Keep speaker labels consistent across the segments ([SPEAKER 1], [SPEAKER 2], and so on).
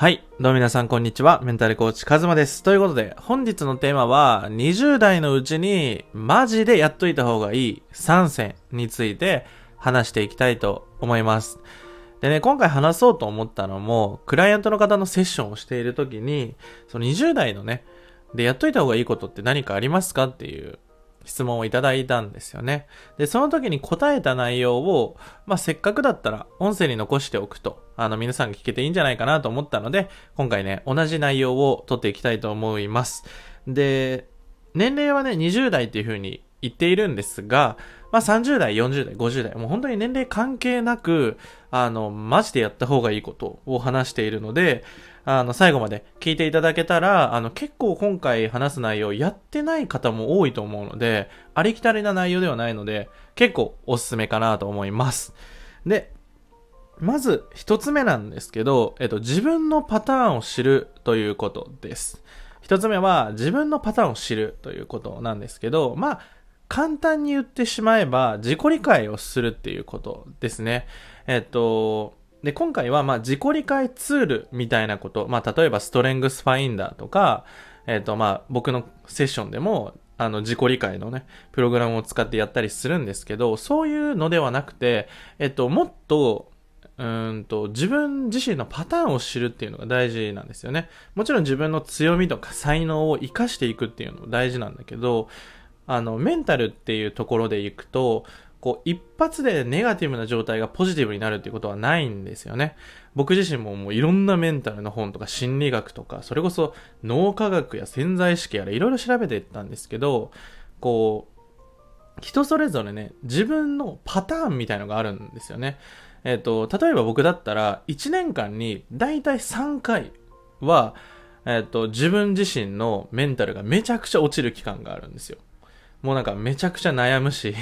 [SPEAKER 1] はい。どうも皆さん、こんにちは。メンタルコーチ、カズマです。ということで、本日のテーマは、20代のうちに、マジでやっといた方がいい3選について話していきたいと思います。でね、今回話そうと思ったのも、クライアントの方のセッションをしている時に、その20代のね、で、やっといた方がいいことって何かありますかっていう質問をいただいたんですよね。で、その時に答えた内容を、まあ、せっかくだったら音声に残しておくと、あの、皆さんが聞けていいんじゃないかなと思ったので、今回ね、同じ内容を取っていきたいと思います。で、年齢はね、20代っていう風に言っているんですが、まあ、30代、40代、50代、もう本当に年齢関係なく、あの、マジでやった方がいいことを話しているので、あの、最後まで聞いていただけたら、あの、結構今回話す内容やってない方も多いと思うので、ありきたりな内容ではないので、結構おすすめかなと思います。で、まず一つ目なんですけど、えっと、自分のパターンを知るということです。一つ目は自分のパターンを知るということなんですけど、まあ、簡単に言ってしまえば自己理解をするっていうことですね。えっと、で、今回は、まあ、自己理解ツールみたいなこと、まあ、例えばストレングスファインダーとか、えっと、まあ、僕のセッションでも、あの、自己理解のね、プログラムを使ってやったりするんですけど、そういうのではなくて、えっと、もっと、うんと、自分自身のパターンを知るっていうのが大事なんですよね。もちろん自分の強みとか才能を活かしていくっていうのも大事なんだけど、あの、メンタルっていうところでいくと、こう、一発でネガティブな状態がポジティブになるっていうことはないんですよね。僕自身ももういろんなメンタルの本とか心理学とか、それこそ脳科学や潜在意識やらいろいろ調べていったんですけど、こう、人それぞれね、自分のパターンみたいのがあるんですよね。えっ、と、例えば僕だったら、1年間にだいたい3回は、えっ、と、自分自身のメンタルがめちゃくちゃ落ちる期間があるんですよ。もうなんかめちゃくちゃ悩むし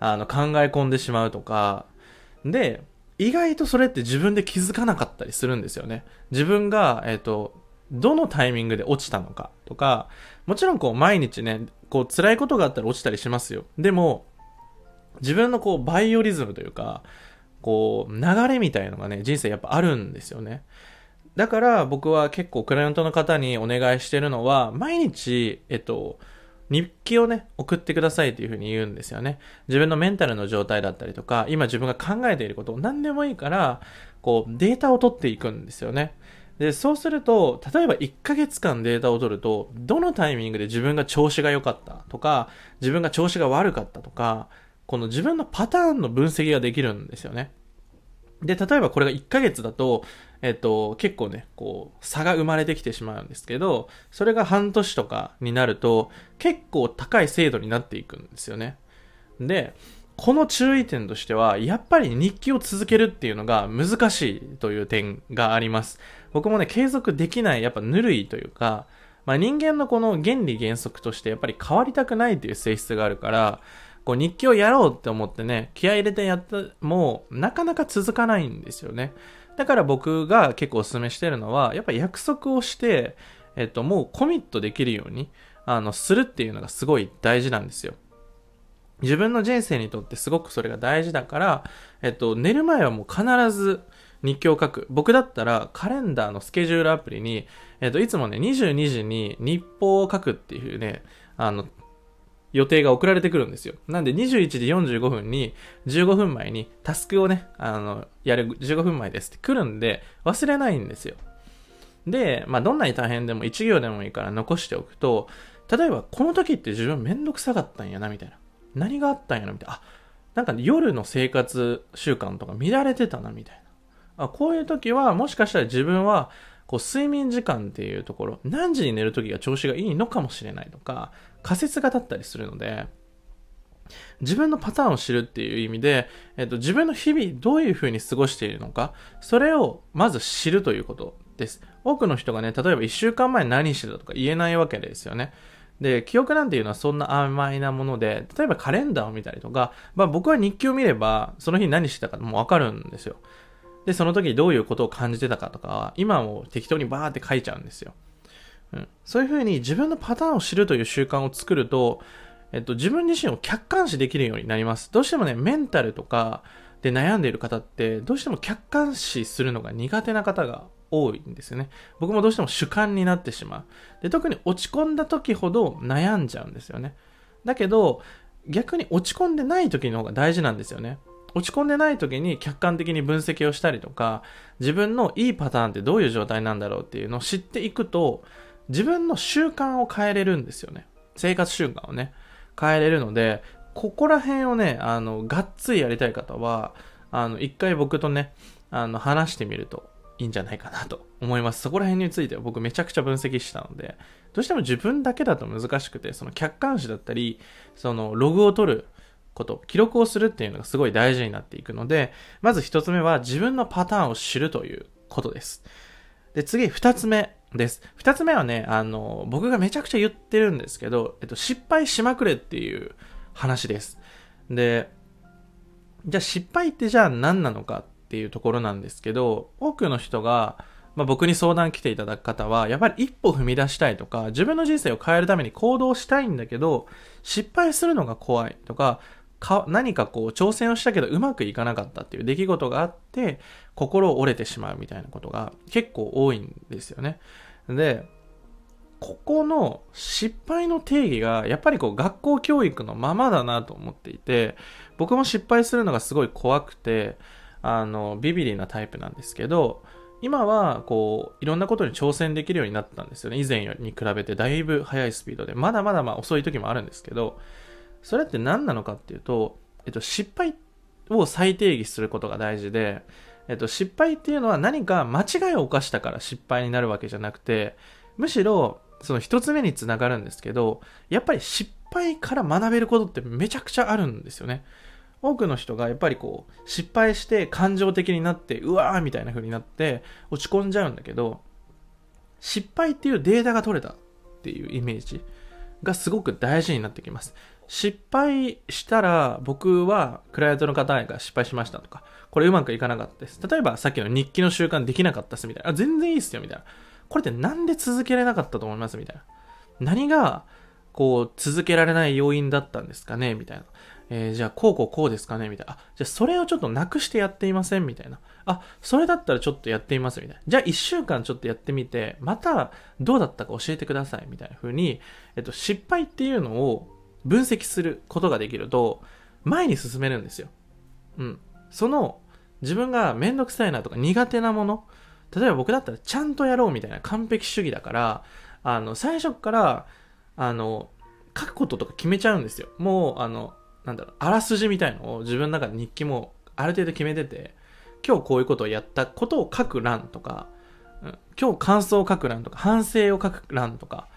[SPEAKER 1] あの、考え込んでしまうとか、で、意外とそれって自分で気づかなかったりするんですよね。自分が、えっ、ー、と、どのタイミングで落ちたのかとか、もちろんこう毎日ね、こう辛いことがあったら落ちたりしますよ。でも、自分のこうバイオリズムというか、こう流れみたいのがね、人生やっぱあるんですよね。だから僕は結構クライアントの方にお願いしてるのは、毎日、えっと、日記をね、送ってくださいというふうに言うんですよね。自分のメンタルの状態だったりとか、今自分が考えていることを、何でもいいから、こう、データを取っていくんですよね。で、そうすると、例えば1ヶ月間データを取ると、どのタイミングで自分が調子が良かったとか、自分が調子が悪かったとか、この自分のパターンの分析ができるんですよね。で、例えばこれが1ヶ月だと、えっと、結構ね、こう、差が生まれてきてしまうんですけど、それが半年とかになると、結構高い精度になっていくんですよね。で、この注意点としては、やっぱり日記を続けるっていうのが難しいという点があります。僕もね、継続できない、やっぱぬるいというか、まあ、人間のこの原理原則としてやっぱり変わりたくないっていう性質があるから、こう日記をやろうって思ってね、気合入れてやったもうなかなか続かないんですよね。だから僕が結構お勧めしてるのは、やっぱ約束をして、えっと、もうコミットできるように、あの、するっていうのがすごい大事なんですよ。自分の人生にとってすごくそれが大事だから、えっと、寝る前はもう必ず日記を書く。僕だったらカレンダーのスケジュールアプリに、えっと、いつもね、22時に日報を書くっていうね、あの、予定が送られてくるんですよ。なんで21時45分に15分前にタスクをね、あの、やる15分前ですって来るんで忘れないんですよ。で、まあどんなに大変でも1行でもいいから残しておくと、例えばこの時って自分めんどくさかったんやなみたいな。何があったんやなみたいな。あ、なんか、夜の生活習慣とか乱れてたなみたいな。あ、こういう時はもしかしたら自分はこう睡眠時間っていうところ、何時に寝る時が調子がいいのかもしれないとか、仮説が立ったりするので、自分のパターンを知るっていう意味で、えっと、自分の日々どういうふうに過ごしているのか、それをまず知るということです。多くの人がね、例えば1週間前何してたとか言えないわけですよね。で、記憶なんていうのはそんな甘いなもので、例えばカレンダーを見たりとか、まあ僕は日記を見れば、その日何してたかもうわかるんですよ。で、その時どういうことを感じてたかとか今も適当にバーって書いちゃうんですよ。そういうふうに自分のパターンを知るという習慣を作ると、えっと、自分自身を客観視できるようになります。どうしてもね、メンタルとか、で悩んでいる方ってどうしても客観視するのが苦手な方が多いんですよね。僕もどうしても主観になってしまう。で特に落ち込んだ時ほど悩んじゃうんですよね。だけど逆に落ち込んでない時の方が大事なんですよね。落ち込んでない時に客観的に分析をしたりとか、自分のいいパターンってどういう状態なんだろうっていうのを知っていくと、自分の習慣を変えれるんですよね。生活習慣をね、変えれるので、ここら辺をね、あの、がっつりやりたい方は、あの、一回僕とね、あの、話してみるといいんじゃないかなと思います。そこら辺については僕めちゃくちゃ分析したので、どうしても自分だけだと難しくて、その客観視だったり、そのログを取ること、記録をするっていうのがすごい大事になっていくので、まず一つ目は自分のパターンを知るということです。で、次、二つ目です。二つ目はね、あの、僕がめちゃくちゃ言ってるんですけど、えっと、失敗しまくれっていう話です。で、じゃあ失敗ってじゃあ何なのかっていうところなんですけど、多くの人が、まあ、僕に相談来ていただく方は、やっぱり一歩踏み出したいとか、自分の人生を変えるために行動したいんだけど、失敗するのが怖いとか、か何かこう挑戦をしたけどうまくいかなかったっていう出来事があって心折れてしまうみたいなことが結構多いんですよね。で、ここの失敗の定義がやっぱりこう学校教育のままだなと思っていて僕も失敗するのがすごい怖くてあのビビリなタイプなんですけど今はこういろんなことに挑戦できるようになったんですよね以前に比べてだいぶ速いスピードでまだまだまあ遅い時もあるんですけどそれって何なのかっていうと、えっと、失敗を再定義することが大事で、えっと、失敗っていうのは何か間違いを犯したから失敗になるわけじゃなくて、むしろ、その一つ目につながるんですけど、やっぱり失敗から学べることってめちゃくちゃあるんですよね。多くの人がやっぱりこう、失敗して感情的になって、うわーみたいな風になって落ち込んじゃうんだけど、失敗っていうデータが取れたっていうイメージがすごく大事になってきます。失敗したら僕はクライアントの方が失敗しましたとか、これうまくいかなかったです。例えばさっきの日記の習慣できなかったっすみたいな。あ、全然いいっすよみたいな。これってなんで続けられなかったと思いますみたいな。何がこう続けられない要因だったんですかねみたいな。えー、じゃあこうこうこうですかねみたいな。あ、じゃあそれをちょっとなくしてやっていませんみたいな。あ、それだったらちょっとやってみますみたいな。じゃあ一週間ちょっとやってみて、またどうだったか教えてくださいみたいな風に、えっと、失敗っていうのを分析することができると、前に進めるんですよ。うん。その、自分がめんどくさいなとか苦手なもの、例えば僕だったらちゃんとやろうみたいな完璧主義だから、あの、最初から、あの、書くこととか決めちゃうんですよ。もう、あの、なんだろう、あらすじみたいのを自分の中で日記もある程度決めてて、今日こういうことをやったことを書く欄とか、うん、今日感想を書く欄とか、反省を書く欄とか、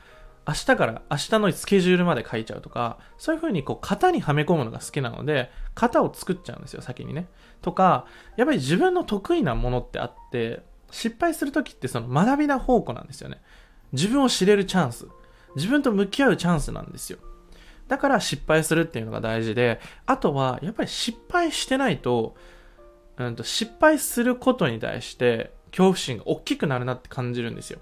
[SPEAKER 1] 明日から明日のスケジュールまで書いちゃうとか、そういう風にこう型にはめ込むのが好きなので、型を作っちゃうんですよ、先にね。とか、やっぱり自分の得意なものってあって、失敗するときってその学びな宝庫なんですよね。自分を知れるチャンス。自分と向き合うチャンスなんですよ。だから失敗するっていうのが大事で、あとはやっぱり失敗してないと、うんと失敗することに対して恐怖心が大きくなるなって感じるんですよ。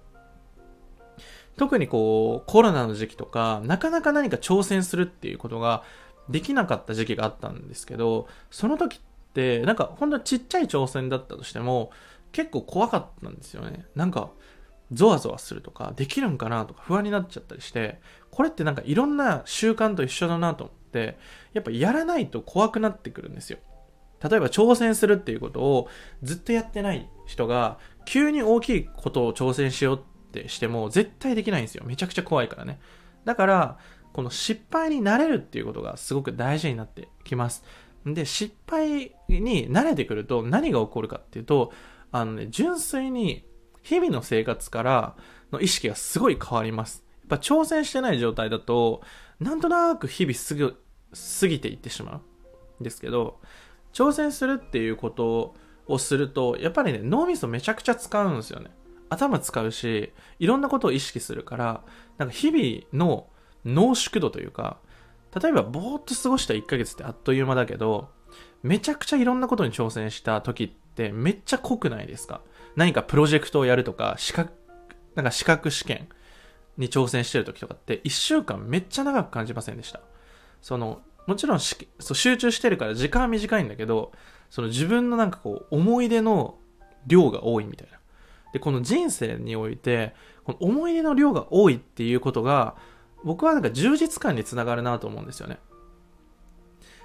[SPEAKER 1] 特にこう、コロナの時期とか、なかなか何か挑戦するっていうことができなかった時期があったんですけど、その時って、なんか本当にちっちゃい挑戦だったとしても、結構怖かったんですよね。なんか、ゾワゾワするとか、できるんかなとか不安になっちゃったりして、これってなんかいろんな習慣と一緒だなと思って、やっぱやらないと怖くなってくるんですよ。例えば挑戦するっていうことをずっとやってない人が、急に大きいことを挑戦しようってしても絶対できないんですよ。めちゃくちゃ怖いからね。だから、この失敗になれるっていうことがすごく大事になってきます。で、失敗に慣れてくると何が起こるかっていうと、あのね、純粋に日々の生活からの意識がすごい変わります。やっぱ挑戦してない状態だと、なんとなく日々すぐ、過ぎていってしまうんですけど、挑戦するっていうことをすると、やっぱりね、脳みそめちゃくちゃ使うんですよね。頭使うし、いろんなことを意識するから、なんか日々の濃縮度というか、例えばぼーっと過ごした1ヶ月ってあっという間だけど、めちゃくちゃいろんなことに挑戦した時ってめっちゃ濃くないですか？何かプロジェクトをやるとか、資格、なんか資格試験に挑戦してる時とかって1週間めっちゃ長く感じませんでした。その、もちろん集中してるから時間は短いんだけど、その自分のなんかこう、思い出の量が多いみたいな。で、この人生において、この思い出の量が多いっていうことが、僕はなんか充実感につながるなと思うんですよね。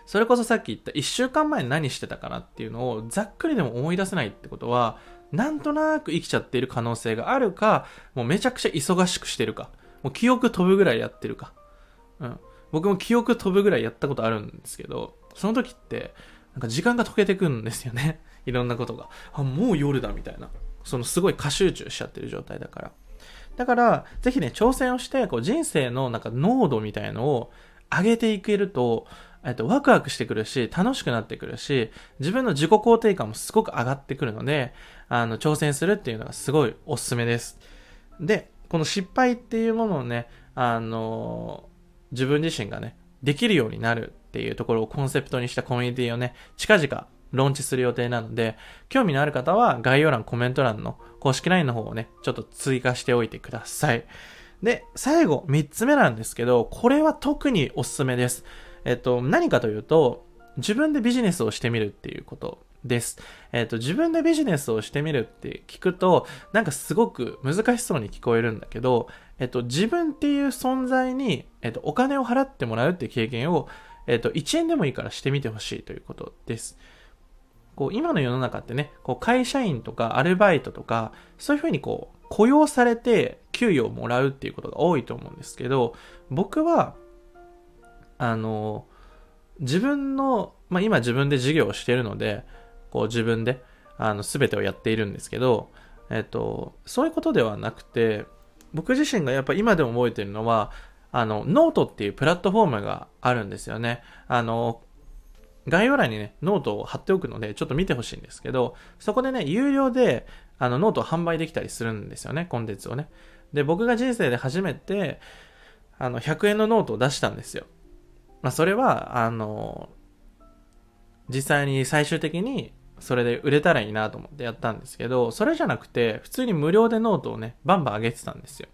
[SPEAKER 1] それこそさっき言った1週間前何してたかなっていうのをざっくりでも思い出せないってことは、なんとなく生きちゃっている可能性があるか、もうめちゃくちゃ忙しくしてるか、もう記憶飛ぶぐらいやってるか。うん。僕も記憶飛ぶぐらいやったことあるんですけど、その時って、なんか時間が溶けてくんですよね。いろんなことが。あ、もう夜だみたいな。そのすごい過集中しちゃってる状態だから。だから、ぜひね、挑戦をして、こう人生のなんか濃度みたいのを上げていけると、えっと、ワクワクしてくるし、楽しくなってくるし、自分の自己肯定感もすごく上がってくるので、あの、挑戦するっていうのがすごいおすすめです。で、この失敗っていうものをね、あの、自分自身がね、できるようになるっていうところをコンセプトにしたコミュニティをね、近々ローンチする予定なので、興味のある方は概要欄、コメント欄の公式 LINE の方をね、ちょっと追加しておいてください。で、最後、3つ目なんですけど、これは特におすすめです。えっと、何かというと、自分でビジネスをしてみるっていうことです。えっと、自分でビジネスをしてみるって聞くと、なんかすごく難しそうに聞こえるんだけど、えっと、自分っていう存在に、えっと、お金を払ってもらうって経験を、えっと、1円でもいいからしてみてほしいということです。こう、今の世の中ってね、こう、会社員とかアルバイトとか、そういうふうにこう、雇用されて給与をもらうっていうことが多いと思うんですけど、僕は、あの、自分の、まあ、今自分で事業をしているので、こう自分で、あの、すべてをやっているんですけど、えっと、そういうことではなくて、僕自身がやっぱ今でも覚えてるのは、あの、ノートっていうプラットフォームがあるんですよね。あの、概要欄にね、ノートを貼っておくので、ちょっと見てほしいんですけど、そこでね、有料で、あの、ノートを販売できたりするんですよね、コンテンツをね。で、僕が人生で初めて、あの、100円のノートを出したんですよ。まあ、それは、あの、実際に最終的にそれで売れたらいいなと思ってやったんですけど、それじゃなくて、普通に無料でノートをね、バンバン上げてたんですよ。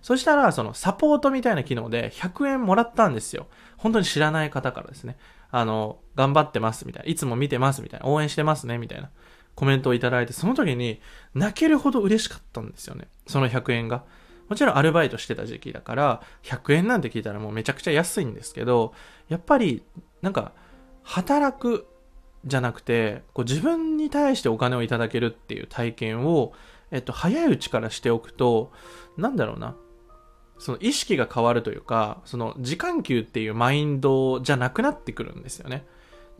[SPEAKER 1] そしたら、そのサポートみたいな機能で100円もらったんですよ。本当に知らない方からですね。あの、頑張ってますみたいな。いつも見てますみたいな。応援してますねみたいな。コメントをいただいて、その時に泣けるほど嬉しかったんですよね。その100円が。もちろんアルバイトしてた時期だから、100円なんて聞いたらもうめちゃくちゃ安いんですけど、やっぱり、なんか、働くじゃなくて、こう自分に対してお金をいただけるっていう体験を、えっと、早いうちからしておくと、なんだろうな。その意識が変わるというか、その時間給っていうマインドじゃなくなってくるんですよね。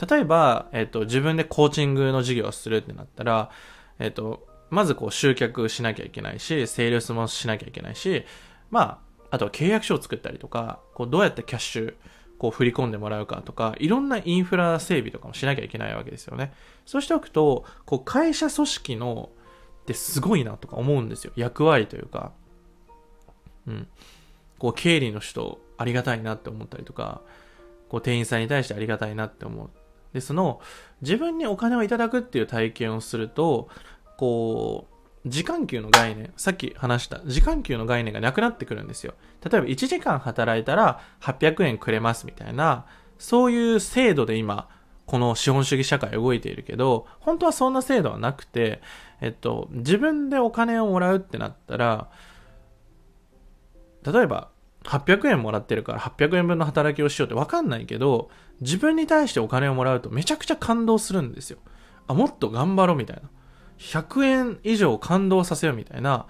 [SPEAKER 1] 例えば、えっと、自分でコーチングの授業をするってなったら、えっと、まずこう集客しなきゃいけないし、セールスもしなきゃいけないし、まあ、あとは契約書を作ったりとか、こうどうやってキャッシュ、こう振り込んでもらうかとか、いろんなインフラ整備とかもしなきゃいけないわけですよね。そうしておくと、こう会社組織のってすごいなとか思うんですよ。役割というか。うん。こう経理の人ありがたいなって思ったりとか、こう店員さんに対してありがたいなって思う。で、その自分にお金をいただくっていう体験をすると、こう、時間給の概念、さっき話した時間給の概念がなくなってくるんですよ。例えば1時間働いたら800円くれますみたいな、そういう制度で今、この資本主義社会動いているけど、本当はそんな制度はなくて、えっと、自分でお金をもらうってなったら、例えば、800円もらってるから800円分の働きをしようってわかんないけど、自分に対してお金をもらうとめちゃくちゃ感動するんですよ。あ、もっと頑張ろうみたいな。100円以上感動させようみたいな。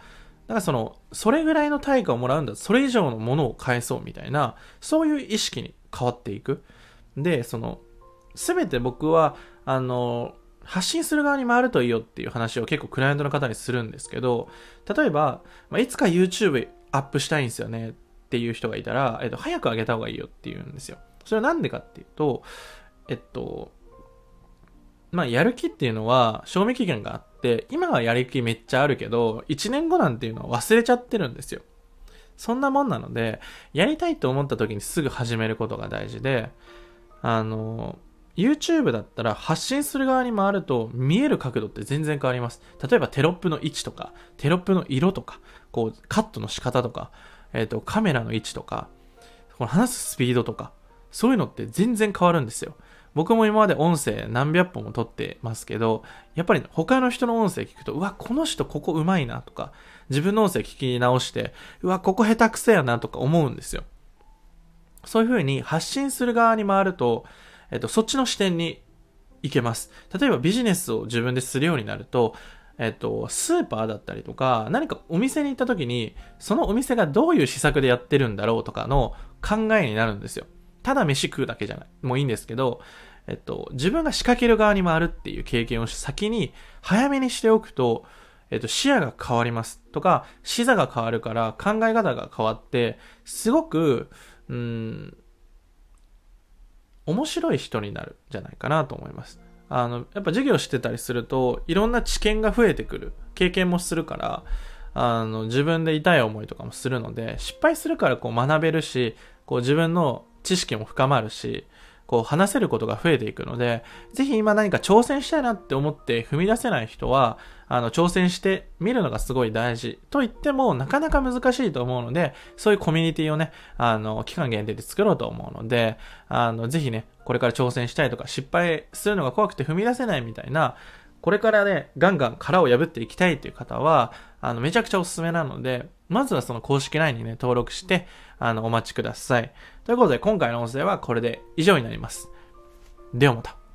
[SPEAKER 1] だからその、それぐらいの対価をもらうんだそれ以上のものを返そうみたいな、そういう意識に変わっていく。で、その、すべて僕は、あの、発信する側に回るといいよっていう話を結構クライアントの方にするんですけど、例えば、まあ、いつか YouTube アップしたいんですよねっていう人がいたら、えっと、早く上げた方がいいよって言うんですよ。それはなんでかっていうと、えっと、まあ、やる気っていうのは、賞味期限があって、今はやる気めっちゃあるけど、1年後なんていうのは忘れちゃってるんですよ。そんなもんなので、やりたいと思った時にすぐ始めることが大事で、あの、YouTube だったら発信する側に回ると見える角度って全然変わります。例えばテロップの位置とか、テロップの色とか、こうカットの仕方とか、えっ、ー、とカメラの位置とか、この話すスピードとか、そういうのって全然変わるんですよ。僕も今まで音声何百本も撮ってますけど、やっぱり他の人の音声聞くと、うわ、この人ここ上手いなとか、自分の音声聞き直して、うわ、ここ下手くせやなとか思うんですよ。そういう風に発信する側に回ると、えっと、そっちの視点に行けます。例えばビジネスを自分でするようになると、えっと、スーパーだったりとか、何かお店に行った時に、そのお店がどういう施策でやってるんだろうとかの考えになるんですよ。ただ飯食うだけじゃない。もういいんですけど、えっと、自分が仕掛ける側に回るっていう経験を先に早めにしておくと、えっと、視野が変わりますとか、視座が変わるから考え方が変わって、すごく、うん、面白い人になるんじゃないかなと思います。あの、やっぱ授業してたりすると、いろんな知見が増えてくる。経験もするから、あの、自分で痛い思いとかもするので、失敗するからこう学べるし、こう自分の知識も深まるし、こう話せることが増えていくので、ぜひ今何か挑戦したいなって思って踏み出せない人は、あの、挑戦してみるのがすごい大事。と言っても、なかなか難しいと思うので、そういうコミュニティをね、あの、期間限定で作ろうと思うので、あの、ぜひね、これから挑戦したいとか、失敗するのが怖くて踏み出せないみたいな、これからね、ガンガン殻を破っていきたいという方は、あの、めちゃくちゃおすすめなので、まずはその公式 LINE にね、登録して、あの、お待ちください。ということで、今回の音声はこれで以上になります。ではまた。